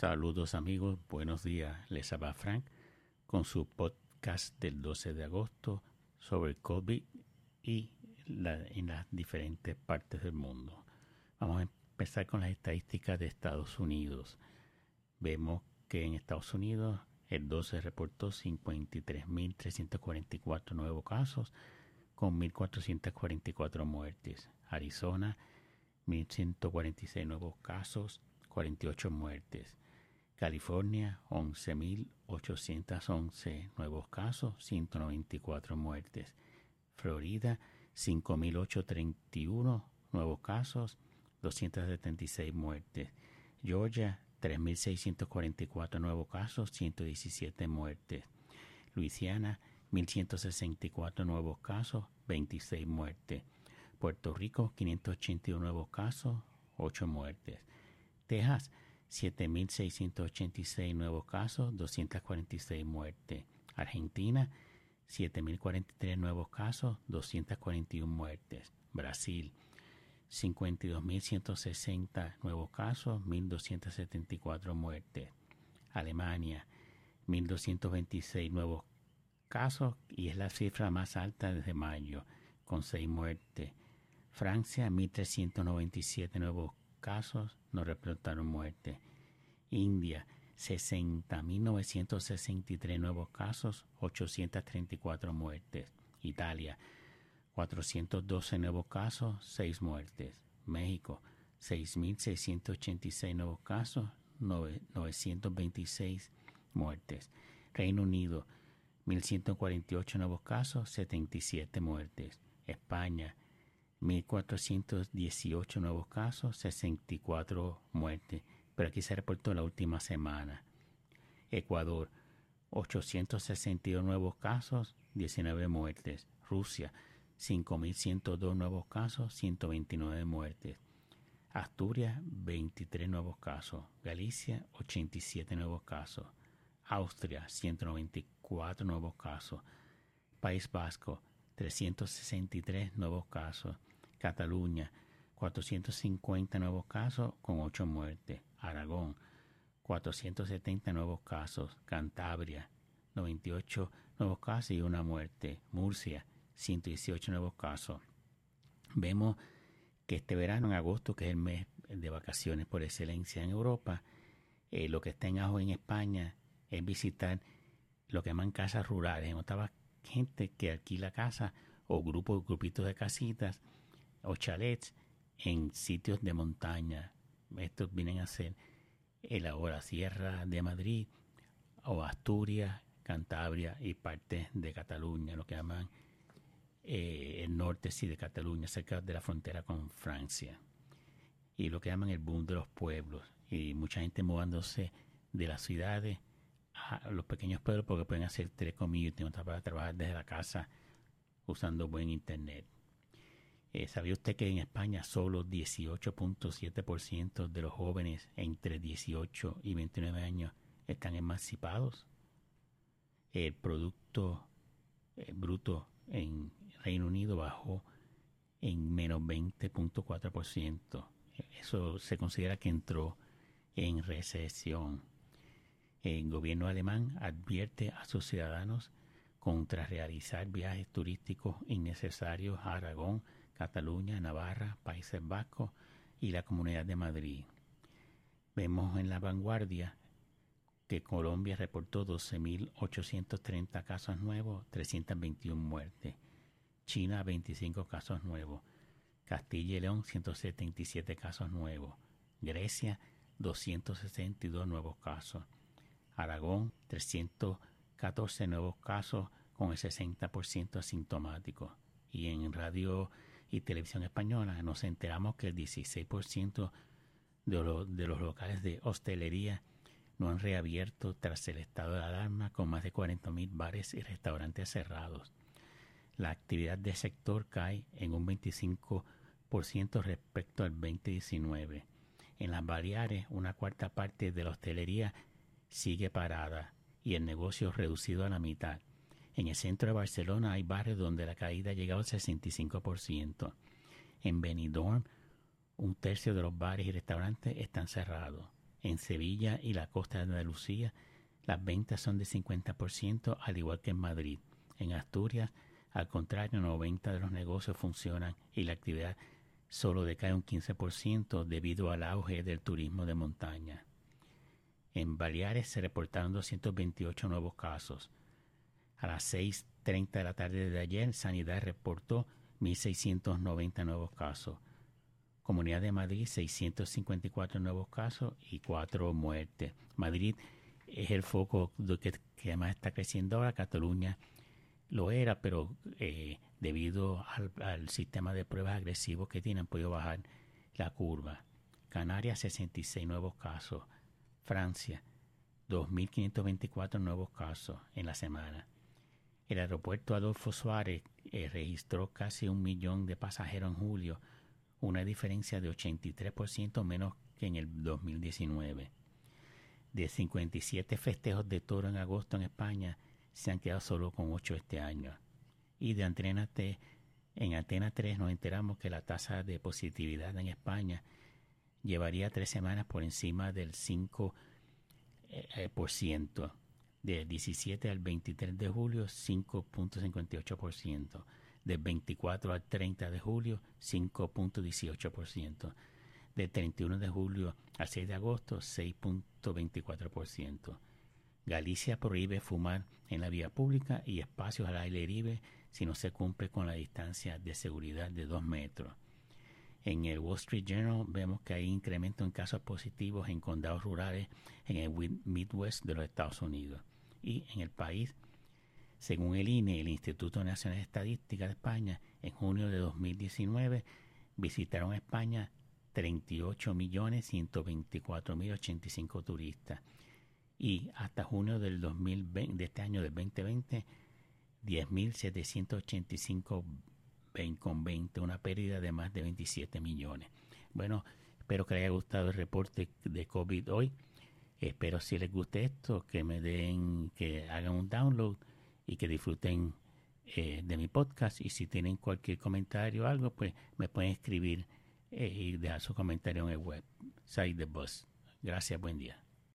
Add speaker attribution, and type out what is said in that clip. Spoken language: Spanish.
Speaker 1: Saludos amigos, buenos días. Les habla Frank con su podcast del 12 de agosto sobre COVID y en las diferentes partes del mundo. Vamos a empezar con las estadísticas de Estados Unidos. Vemos que en Estados Unidos el 12 reportó 53.344 nuevos casos con 1.444 muertes. Arizona 1.146 nuevos casos, 48 muertes. California 11.811 nuevos casos, 194 muertes. Florida 5.831 nuevos casos, 276 muertes. Georgia 3.644 nuevos casos, 117 muertes. Luisiana 1.164 nuevos casos, 26 muertes. Puerto Rico 581 nuevos casos, 8 muertes. Texas 7.686 nuevos casos, 246 muertes. Argentina 7.043 nuevos casos, 241 muertes. Brasil 52.160 nuevos casos, 1.274 muertes. Alemania 1.226 nuevos casos y es la cifra más alta desde mayo, con 6 muertes. Francia, 1.397 nuevos casos, no reportaron muerte. India, 60.963 nuevos casos, 834 muertes. Italia, 412 nuevos casos, 6 muertes. México, 6.686 nuevos casos, 926 muertes. Reino Unido, 1.148 nuevos casos, 77 muertes. España, 1.418 nuevos casos, 64 muertes, pero aquí se reportó la última semana. Ecuador, 862 nuevos casos, 19 muertes. Rusia, 5.102 nuevos casos, 129 muertes. Asturias, 23 nuevos casos. Galicia, 87 nuevos casos. Austria, 194 nuevos casos. País Vasco, 363 nuevos casos. Cataluña, 450 nuevos casos con 8 muertes. Aragón, 470 nuevos casos. Cantabria, 98 nuevos casos y una muerte. Murcia, 118 nuevos casos. Vemos que este verano, en agosto, que es el mes de vacaciones por excelencia en Europa, eh, lo que está en ajo en España es visitar lo que llaman casas rurales. En otra gente que alquila casa o grupos, grupitos de casitas o chalets en sitios de montaña. Estos vienen a ser el ahora Sierra de Madrid o Asturias, Cantabria y parte de Cataluña, lo que llaman eh, el norte sí de Cataluña, cerca de la frontera con Francia. Y lo que llaman el boom de los pueblos. Y mucha gente moviéndose de las ciudades a los pequeños pueblos porque pueden hacer telecommuting, para trabajar desde la casa usando buen internet. Eh, ¿Sabía usted que en España solo 18.7% de los jóvenes entre 18 y 29 años están emancipados? El Producto eh, Bruto en Reino Unido bajó en menos 20.4%. Eso se considera que entró en recesión. El gobierno alemán advierte a sus ciudadanos contra realizar viajes turísticos innecesarios a Aragón, Cataluña, Navarra, Países Vascos y la Comunidad de Madrid. Vemos en la vanguardia que Colombia reportó 12.830 casos nuevos, 321 muertes. China 25 casos nuevos. Castilla y León 177 casos nuevos. Grecia 262 nuevos casos. Aragón 314 nuevos casos con el 60% asintomático. Y en radio y televisión española nos enteramos que el 16% de, de los locales de hostelería no han reabierto tras el estado de alarma con más de 40.000 bares y restaurantes cerrados. La actividad del sector cae en un 25% respecto al 2019. En las Baleares, una cuarta parte de la hostelería sigue parada y el negocio reducido a la mitad. En el centro de Barcelona hay barrios donde la caída ha llegado al 65%. En Benidorm, un tercio de los bares y restaurantes están cerrados. En Sevilla y la costa de Andalucía, las ventas son de 50%, al igual que en Madrid. En Asturias, al contrario, 90 de los negocios funcionan y la actividad solo decae un 15% debido al auge del turismo de montaña. En Baleares se reportaron 228 nuevos casos. A las 6.30 de la tarde de ayer, Sanidad reportó 1.690 nuevos casos. Comunidad de Madrid, 654 nuevos casos y 4 muertes. Madrid es el foco que, que más está creciendo ahora. Cataluña lo era, pero eh, debido al, sistema de pruebas agresivos que tienen, han podido bajar la curva. Canarias, 66 nuevos casos. Francia, 2.524 nuevos casos en la semana. El aeropuerto Adolfo Suárez eh, registró casi un millón de pasajeros en julio, una diferencia de 83% menos que en el 2019. De 57 festejos de toro en agosto en España, se han quedado solo con 8 este año. Y de Antena T, en Antena 3 nos enteramos que la tasa de positividad en España llevaría tres semanas por encima del 5%. Eh, eh, por ciento. Del 17 al 23 de julio, 5.58%. Del 24 al 30 de julio, 5.18%. Del 31 de julio al 6 de agosto, 6.24%. Galicia prohíbe fumar en la vía pública y espacios al aire libre si no se cumple con la distancia de seguridad de 2 metros. En el Wall Street Journal vemos que hay incremento en casos positivos en condados rurales en el Midwest de los Estados Unidos. Y en el país, según el INE, el Instituto Nacional de Estadística de España, en junio de 2019 visitaron España 38.124.085 turistas y hasta junio del 2020, de este año del 2020, 10.785 con 20, una pérdida de más de 27 millones. Bueno, espero que les haya gustado el reporte de COVID hoy. Espero si les guste esto, que me den, que hagan un download y que disfruten eh, de mi podcast. Y si tienen cualquier comentario o algo, pues me pueden escribir eh, y dejar su comentario en el website de Bus. Gracias, buen día.